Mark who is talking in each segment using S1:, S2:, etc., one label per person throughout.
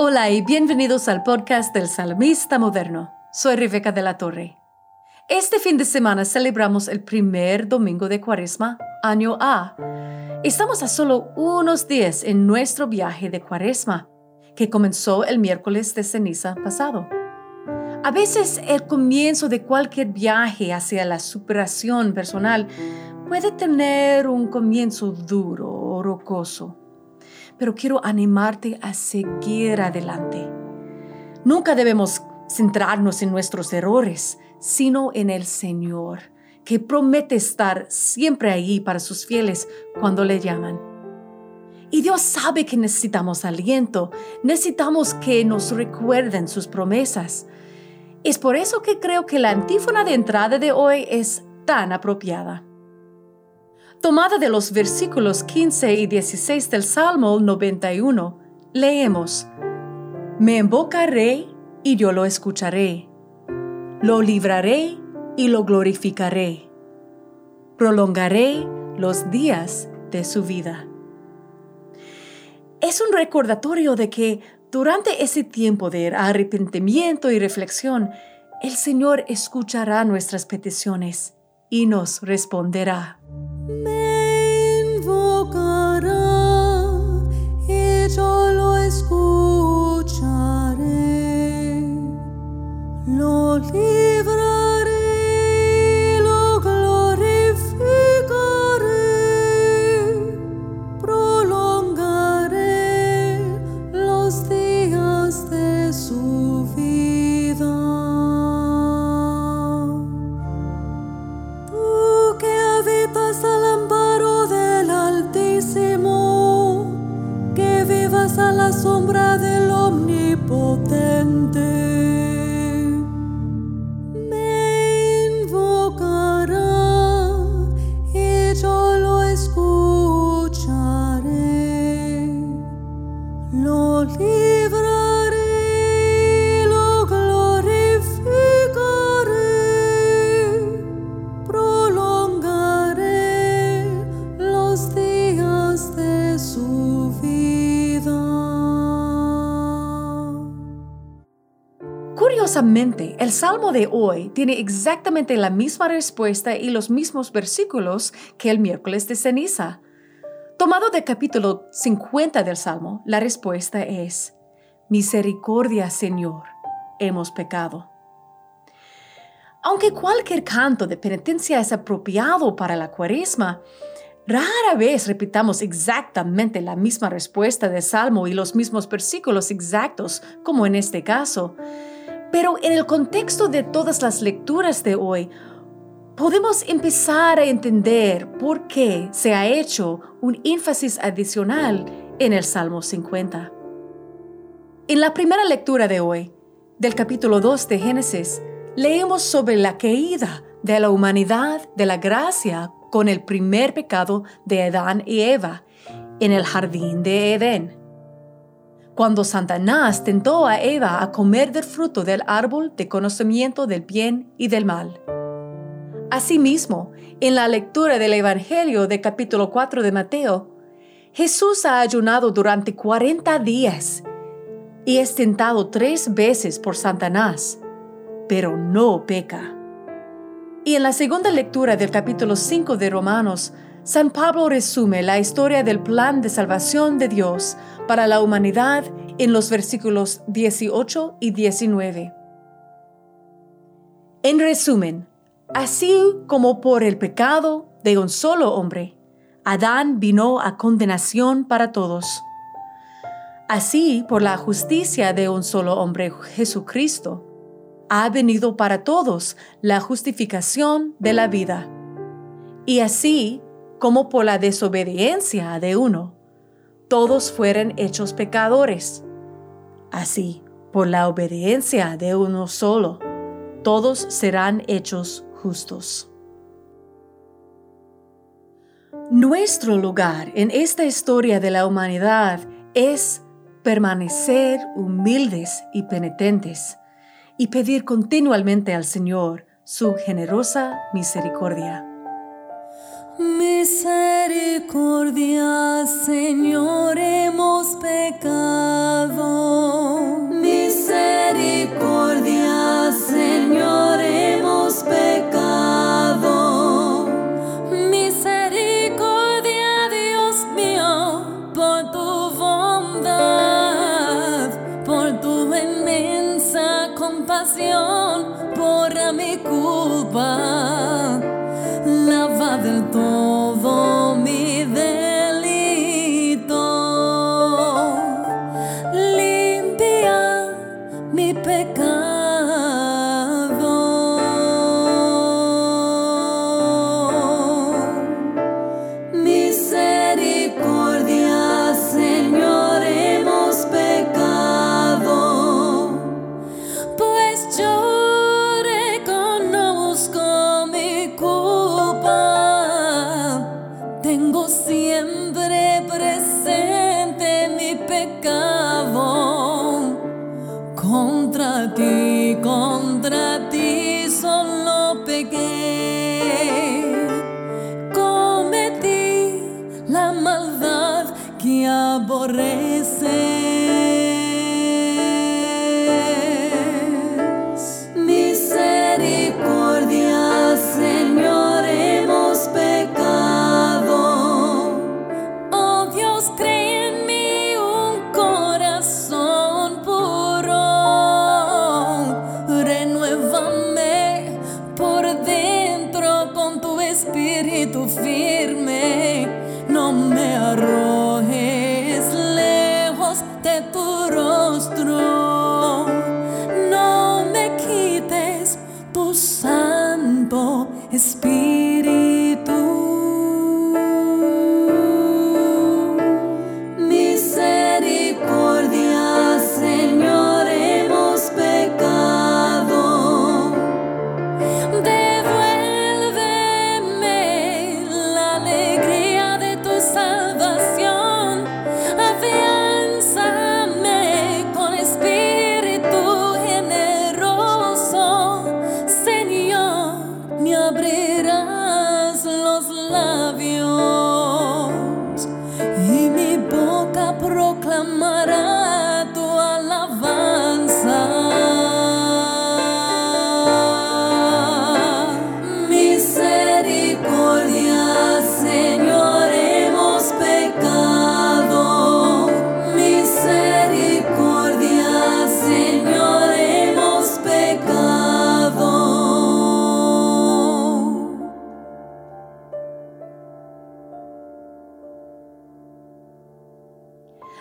S1: Hola y bienvenidos al podcast del Salmista Moderno. Soy Rebeca de la Torre. Este fin de semana celebramos el primer domingo de Cuaresma, año A. Estamos a solo unos días en nuestro viaje de Cuaresma, que comenzó el miércoles de ceniza pasado. A veces el comienzo de cualquier viaje hacia la superación personal puede tener un comienzo duro o rocoso pero quiero animarte a seguir adelante. Nunca debemos centrarnos en nuestros errores, sino en el Señor, que promete estar siempre ahí para sus fieles cuando le llaman. Y Dios sabe que necesitamos aliento, necesitamos que nos recuerden sus promesas. Es por eso que creo que la antífona de entrada de hoy es tan apropiada tomada de los versículos 15 y 16 del Salmo 91, leemos, Me invocaré y yo lo escucharé, lo libraré y lo glorificaré, prolongaré los días de su vida. Es un recordatorio de que durante ese tiempo de arrepentimiento y reflexión, el Señor escuchará nuestras peticiones y nos responderá. Men vocara, et omnipotente. Curiosamente, el Salmo de hoy tiene exactamente la misma respuesta y los mismos versículos que el miércoles de ceniza. Tomado del capítulo 50 del Salmo, la respuesta es, Misericordia, Señor, hemos pecado. Aunque cualquier canto de penitencia es apropiado para la cuaresma, rara vez repitamos exactamente la misma respuesta del Salmo y los mismos versículos exactos, como en este caso. Pero en el contexto de todas las lecturas de hoy, podemos empezar a entender por qué se ha hecho un énfasis adicional en el Salmo 50. En la primera lectura de hoy, del capítulo 2 de Génesis, leemos sobre la caída de la humanidad de la gracia con el primer pecado de Adán y Eva en el jardín de Edén cuando Satanás tentó a Eva a comer del fruto del árbol de conocimiento del bien y del mal. Asimismo, en la lectura del Evangelio de capítulo 4 de Mateo, Jesús ha ayunado durante 40 días y es tentado tres veces por Satanás, pero no peca. Y en la segunda lectura del capítulo 5 de Romanos, San Pablo resume la historia del plan de salvación de Dios para la humanidad en los versículos 18 y 19. En resumen, así como por el pecado de un solo hombre, Adán vino a condenación para todos. Así, por la justicia de un solo hombre, Jesucristo, ha venido para todos la justificación de la vida. Y así, como por la desobediencia de uno, todos fueran hechos pecadores. Así, por la obediencia de uno solo, todos serán hechos justos. Nuestro lugar en esta historia de la humanidad es permanecer humildes y penitentes y pedir continuamente al Señor su generosa misericordia.
S2: Misericordia, Señor, hemos pecado. Misericordia, Señor, una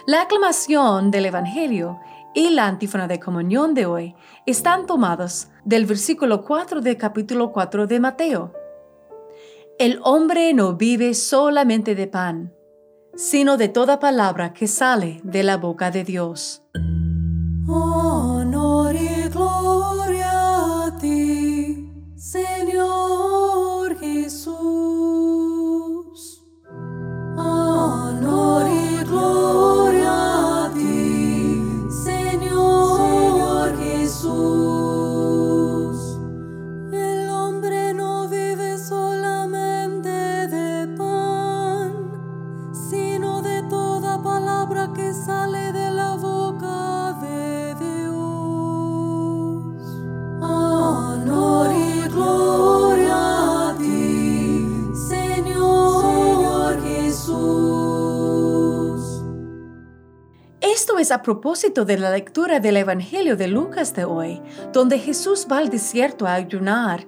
S1: La aclamación del Evangelio y la antífona de comunión de hoy están tomados del versículo 4 del capítulo 4 de Mateo. El hombre no vive solamente de pan, sino de toda palabra que sale de la boca de Dios.
S2: Honor y gloria a ti, Señor
S1: a propósito de la lectura del Evangelio de Lucas de hoy, donde Jesús va al desierto a ayunar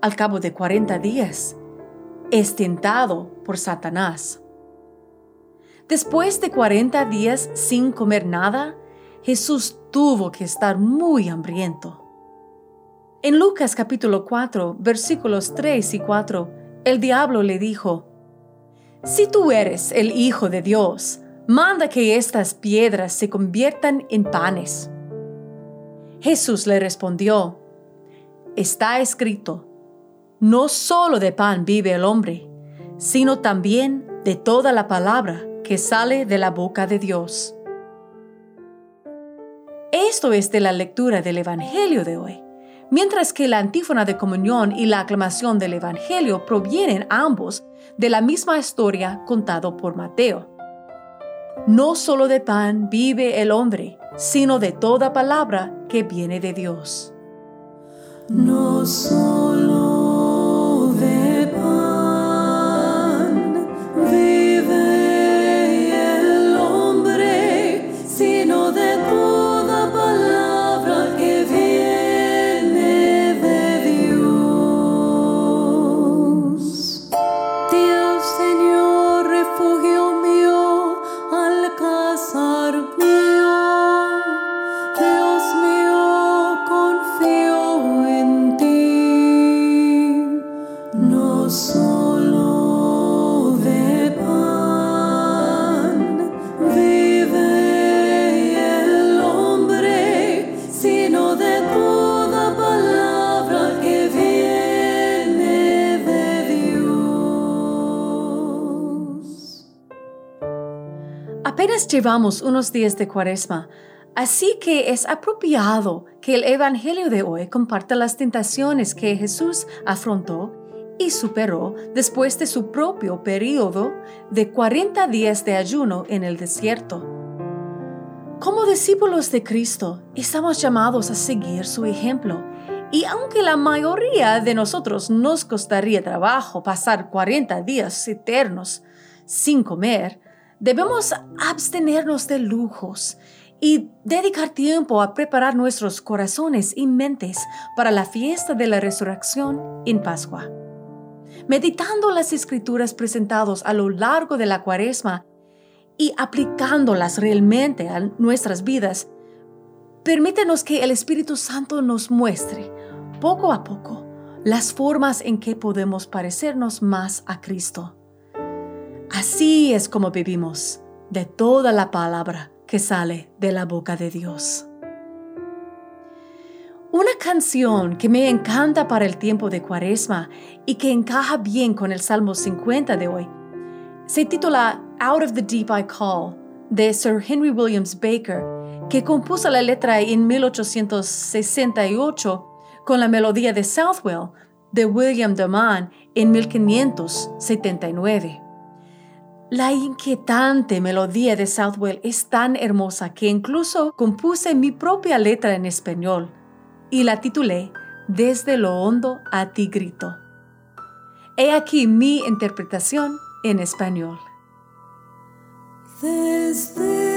S1: al cabo de 40 días, es tentado por Satanás. Después de 40 días sin comer nada, Jesús tuvo que estar muy hambriento. En Lucas capítulo 4, versículos 3 y 4, el diablo le dijo, Si tú eres el Hijo de Dios, manda que estas piedras se conviertan en panes. Jesús le respondió, Está escrito, no solo de pan vive el hombre, sino también de toda la palabra que sale de la boca de Dios. Esto es de la lectura del Evangelio de hoy, mientras que la antífona de comunión y la aclamación del Evangelio provienen ambos de la misma historia contado por Mateo. No solo de pan vive el hombre, sino de toda palabra que viene de Dios. Apenas llevamos unos días de cuaresma, así que es apropiado que el Evangelio de hoy comparta las tentaciones que Jesús afrontó y superó después de su propio periodo de 40 días de ayuno en el desierto. Como discípulos de Cristo, estamos llamados a seguir su ejemplo. Y aunque la mayoría de nosotros nos costaría trabajo pasar 40 días eternos sin comer, debemos abstenernos de lujos y dedicar tiempo a preparar nuestros corazones y mentes para la fiesta de la resurrección en Pascua. Meditando las escrituras presentadas a lo largo de la cuaresma y aplicándolas realmente a nuestras vidas, permítenos que el Espíritu Santo nos muestre, poco a poco, las formas en que podemos parecernos más a Cristo. Así es como vivimos de toda la palabra que sale de la boca de Dios. Una canción que me encanta para el tiempo de Cuaresma y que encaja bien con el Salmo 50 de hoy se titula Out of the Deep I Call de Sir Henry Williams Baker, que compuso la letra en 1868 con la melodía de Southwell de William Daman en 1579. La inquietante melodía de Southwell es tan hermosa que incluso compuse mi propia letra en español y la titulé Desde lo hondo a ti grito. He aquí mi interpretación en español.
S2: Desde lo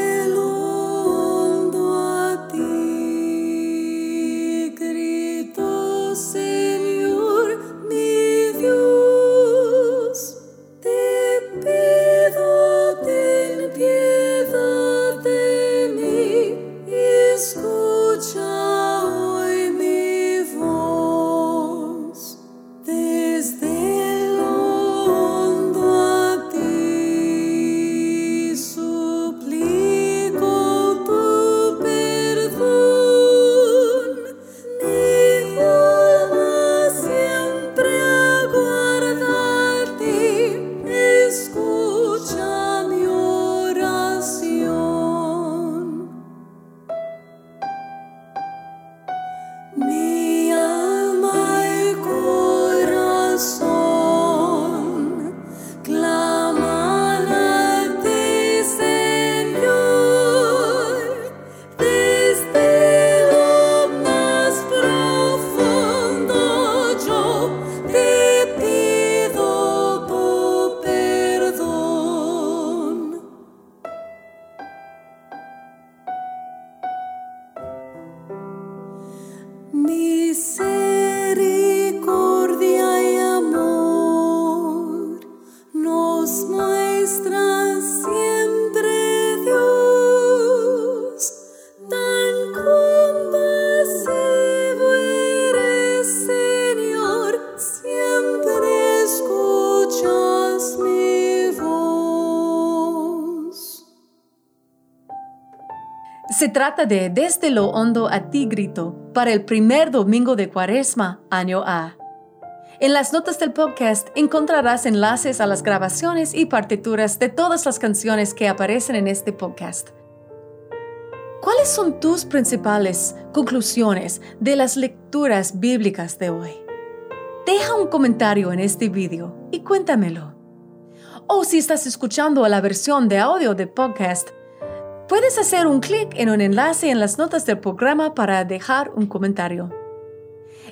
S1: Se trata de Desde lo hondo a ti grito para el primer domingo de Cuaresma, año A. En las notas del podcast encontrarás enlaces a las grabaciones y partituras de todas las canciones que aparecen en este podcast. ¿Cuáles son tus principales conclusiones de las lecturas bíblicas de hoy? Deja un comentario en este video y cuéntamelo. O si estás escuchando la versión de audio de podcast, puedes hacer un clic en un enlace en las notas del programa para dejar un comentario.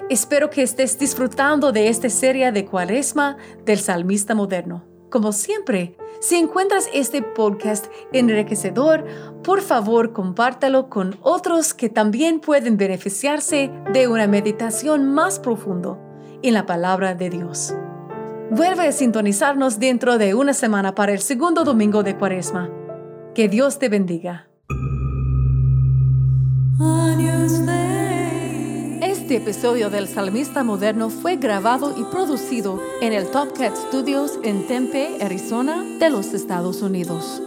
S1: Espero que estés disfrutando de esta serie de Cuaresma del Salmista Moderno. Como siempre, si encuentras este podcast enriquecedor, por favor compártalo con otros que también pueden beneficiarse de una meditación más profundo en la palabra de Dios. Vuelve a sintonizarnos dentro de una semana para el segundo domingo de Cuaresma. Que Dios te bendiga. Este episodio del Salmista Moderno fue grabado y producido en el Top Cat Studios en Tempe, Arizona, de los Estados Unidos.